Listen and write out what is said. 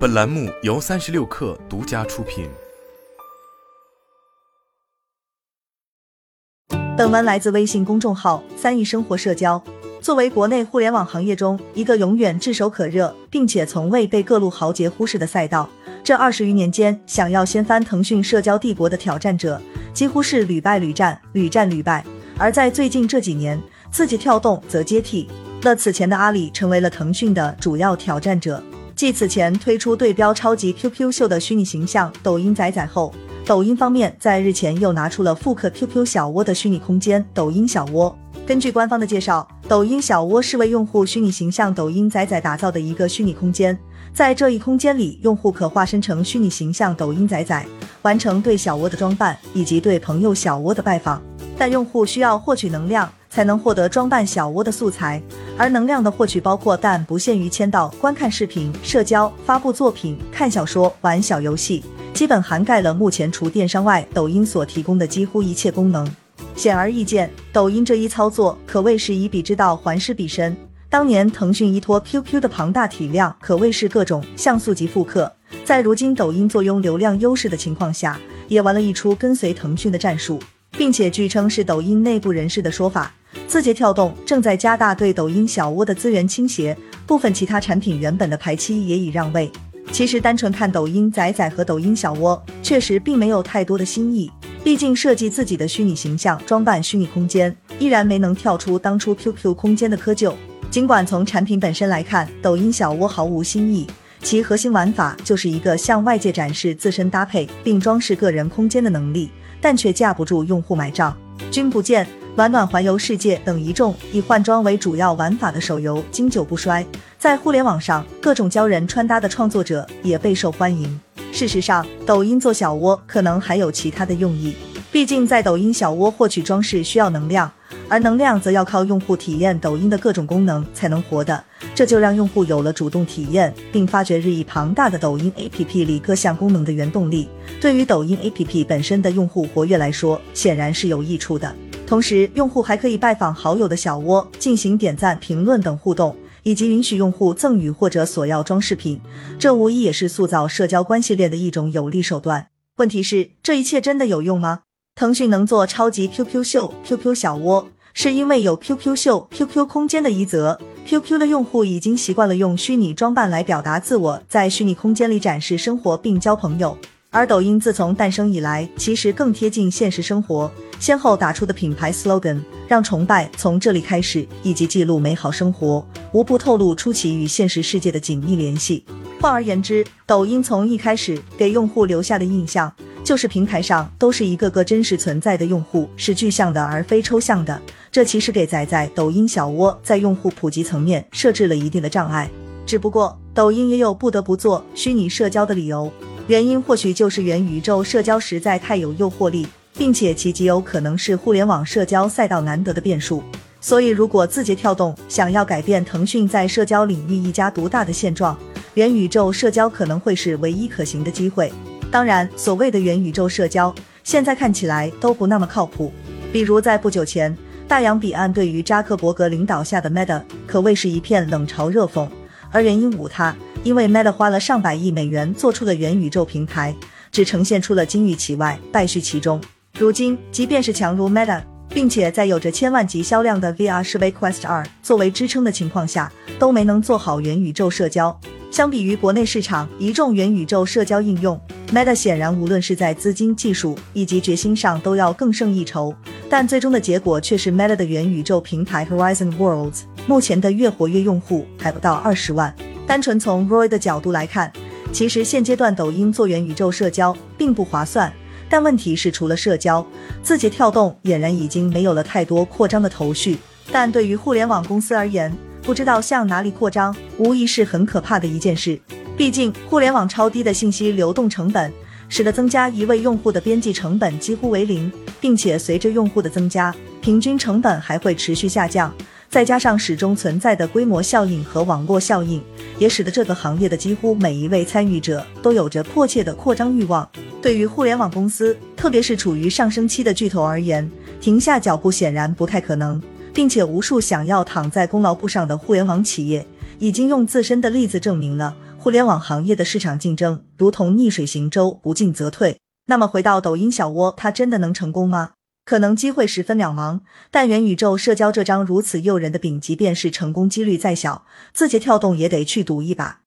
本栏目由三十六氪独家出品。本文来自微信公众号“三亿生活社交”。作为国内互联网行业中一个永远炙手可热，并且从未被各路豪杰忽视的赛道，这二十余年间，想要掀翻腾讯社交帝国的挑战者，几乎是屡败屡战，屡战屡败。而在最近这几年，字节跳动则接替了此前的阿里，成为了腾讯的主要挑战者。继此前推出对标超级 QQ 秀的虚拟形象抖音仔仔后，抖音方面在日前又拿出了复刻 QQ 小窝的虚拟空间抖音小窝。根据官方的介绍，抖音小窝是为用户虚拟形象抖音仔仔打造的一个虚拟空间。在这一空间里，用户可化身成虚拟形象抖音仔仔，完成对小窝的装扮以及对朋友小窝的拜访。但用户需要获取能量才能获得装扮小窝的素材，而能量的获取包括但不限于签到、观看视频、社交、发布作品、看小说、玩小游戏。基本涵盖了目前除电商外，抖音所提供的几乎一切功能。显而易见，抖音这一操作可谓是以彼之道还施彼身。当年腾讯依托 QQ 的庞大体量，可谓是各种像素级复刻，在如今抖音坐拥流量优势的情况下，也玩了一出跟随腾讯的战术，并且据称是抖音内部人士的说法，字节跳动正在加大对抖音小窝的资源倾斜，部分其他产品原本的排期也已让位。其实单纯看抖音仔仔和抖音小窝，确实并没有太多的新意。毕竟设计自己的虚拟形象、装扮虚拟空间，依然没能跳出当初 QQ 空间的窠臼。尽管从产品本身来看，抖音小窝毫无新意，其核心玩法就是一个向外界展示自身搭配并装饰个人空间的能力，但却架不住用户买账。君不见。暖暖环游世界等一众以换装为主要玩法的手游经久不衰，在互联网上各种教人穿搭的创作者也备受欢迎。事实上，抖音做小窝可能还有其他的用意，毕竟在抖音小窝获取装饰需要能量，而能量则要靠用户体验抖音的各种功能才能活的，这就让用户有了主动体验并发掘日益庞大的抖音 APP 里各项功能的原动力。对于抖音 APP 本身的用户活跃来说，显然是有益处的。同时，用户还可以拜访好友的小窝，进行点赞、评论等互动，以及允许用户赠予或者索要装饰品。这无疑也是塑造社交关系链的一种有力手段。问题是，这一切真的有用吗？腾讯能做超级 QQ 秀、QQ 小窝，是因为有 QQ 秀、QQ 空间的一则。QQ 的用户已经习惯了用虚拟装扮来表达自我，在虚拟空间里展示生活并交朋友。而抖音自从诞生以来，其实更贴近现实生活，先后打出的品牌 slogan“ 让崇拜从这里开始”以及“记录美好生活”，无不透露出其与现实世界的紧密联系。换而言之，抖音从一开始给用户留下的印象，就是平台上都是一个个真实存在的用户，是具象的而非抽象的。这其实给仔仔抖音小窝在用户普及层面设置了一定的障碍。只不过，抖音也有不得不做虚拟社交的理由。原因或许就是元宇宙社交实在太有诱惑力，并且其极有可能是互联网社交赛道难得的变数。所以，如果字节跳动想要改变腾讯在社交领域一家独大的现状，元宇宙社交可能会是唯一可行的机会。当然，所谓的元宇宙社交，现在看起来都不那么靠谱。比如在不久前，大洋彼岸对于扎克伯格领导下的 Meta 可谓是一片冷嘲热讽，而原因无他。因为 Meta 花了上百亿美元做出的元宇宙平台，只呈现出了金玉其外，败絮其中。如今，即便是强如 Meta，并且在有着千万级销量的 VR 设备 Quest 2作为支撑的情况下，都没能做好元宇宙社交。相比于国内市场一众元宇宙社交应用，Meta 显然无论是在资金、技术以及决心上都要更胜一筹。但最终的结果却是 Meta 的元宇宙平台 Horizon Worlds 目前的月活跃用户还不到二十万。单纯从 Roy 的角度来看，其实现阶段抖音做元宇宙社交并不划算。但问题是，除了社交，字节跳动俨然已经没有了太多扩张的头绪。但对于互联网公司而言，不知道向哪里扩张，无疑是很可怕的一件事。毕竟，互联网超低的信息流动成本，使得增加一位用户的边际成本几乎为零，并且随着用户的增加，平均成本还会持续下降。再加上始终存在的规模效应和网络效应，也使得这个行业的几乎每一位参与者都有着迫切的扩张欲望。对于互联网公司，特别是处于上升期的巨头而言，停下脚步显然不太可能，并且无数想要躺在功劳簿上的互联网企业，已经用自身的例子证明了，互联网行业的市场竞争如同逆水行舟，不进则退。那么回到抖音小窝，它真的能成功吗？可能机会十分渺茫，但元宇宙社交这张如此诱人的饼，即便是成功几率再小，字节跳动也得去赌一把。